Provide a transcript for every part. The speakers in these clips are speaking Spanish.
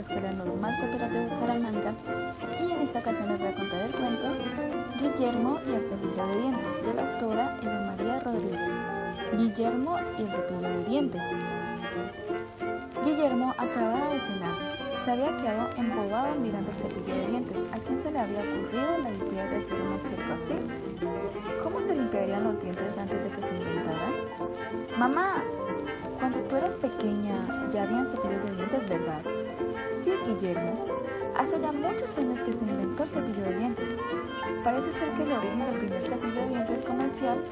la Escuela Normal Superior de Bucaramanga y en esta ocasión les voy a contar el cuento Guillermo y el cepillo de dientes de la autora Eva María Rodríguez. Guillermo y el cepillo de dientes. Guillermo acababa de cenar. Se había quedado embobado mirando el cepillo de dientes. ¿A quién se le había ocurrido la idea de hacer un objeto así? ¿Cómo se limpiarían los dientes antes de que se inventaran? Mamá, cuando tú eras pequeña ya habían cepillos de dientes, ¿verdad? Sí, Guillermo. Hace ya muchos años que se inventó el cepillo de dientes. Parece ser que el origen del primer cepillo de dientes comercial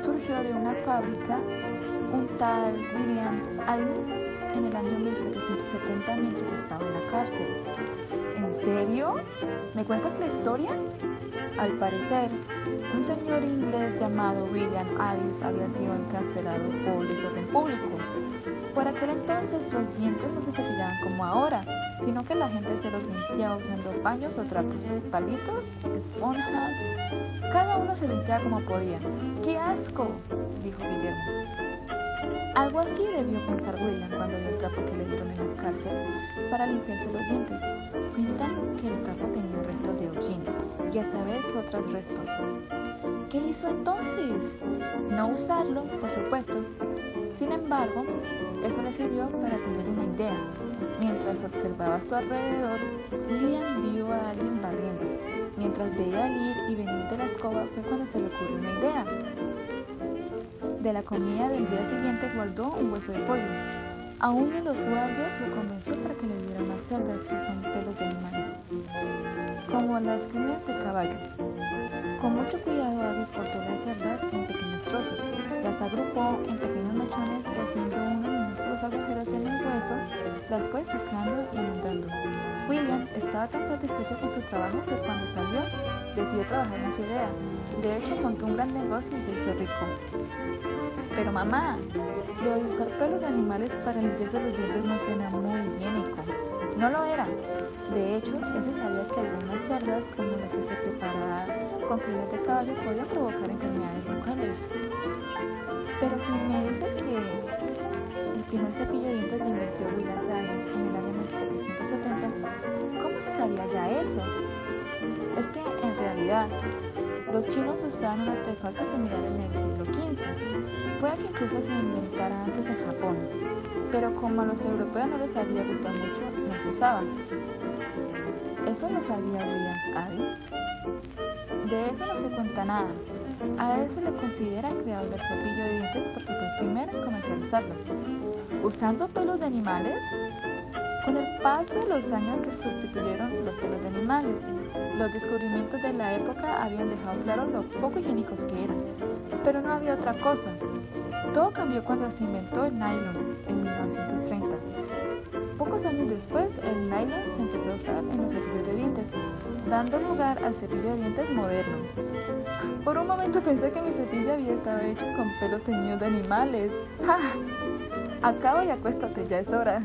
surgió de una fábrica, un tal William Adams, en el año 1770 mientras estaba en la cárcel. ¿En serio? ¿Me cuentas la historia? Al parecer, un señor inglés llamado William Addis había sido encarcelado por desorden público. Por aquel entonces los dientes no se cepillaban como ahora, sino que la gente se los limpiaba usando paños o trapos, palitos, esponjas. Cada uno se limpiaba como podía. ¡Qué asco! dijo Guillermo. Algo así debió pensar William cuando vio el trapo que le dieron en la cárcel para limpiarse los dientes. Cuentan que el trapo tenía restos de hollín y a saber qué otros restos. ¿Qué hizo entonces? No usarlo, por supuesto. Sin embargo, eso le sirvió para tener una idea. Mientras observaba a su alrededor, William vio a alguien barriendo. Mientras veía el ir y venir de la escoba fue cuando se le ocurrió una idea. De la comida del día siguiente guardó un hueso de pollo. A uno de los guardias lo convenció para que le diera unas cerdas que son pelos de animales, como las crines de caballo. Con mucho cuidado Addis cortó las cerdas en pequeños trozos, las agrupó en pequeños mechones y haciendo unos minúsculos agujeros en el hueso, las fue sacando y anudando. William estaba tan satisfecho con su trabajo que cuando salió decidió trabajar en su idea. De hecho, montó un gran negocio y se hizo rico. Pero mamá, lo de usar pelos de animales para limpiarse los dientes no suena muy higiénico. No lo era. De hecho, ya se sabía que algunas cerdas, como las que se preparaban con crines de caballo, podían provocar enfermedades bucales. Pero si me dices que el primer cepillo de dientes lo inventó William Science en el año 1770, ¿cómo se sabía ya eso? Es que, en realidad, los chinos usaban un artefacto similar en el siglo XV. Puede que incluso se inventara antes en Japón, pero como a los europeos no les había gustado mucho, no se usaba. ¿Eso lo sabía Williams Addis? De eso no se cuenta nada. A él se le considera creador del cepillo de dientes porque fue el primero en comercializarlo. ¿Usando pelos de animales? Con el paso de los años se sustituyeron los pelos de animales. Los descubrimientos de la época habían dejado claro lo poco higiénicos que eran, pero no había otra cosa. Todo cambió cuando se inventó el nylon en 1930. Pocos años después, el nylon se empezó a usar en los cepillos de dientes, dando lugar al cepillo de dientes moderno. Por un momento pensé que mi cepillo había estado hecho con pelos teñidos de animales. ¡Ja! Acaba y acuéstate, ya es hora.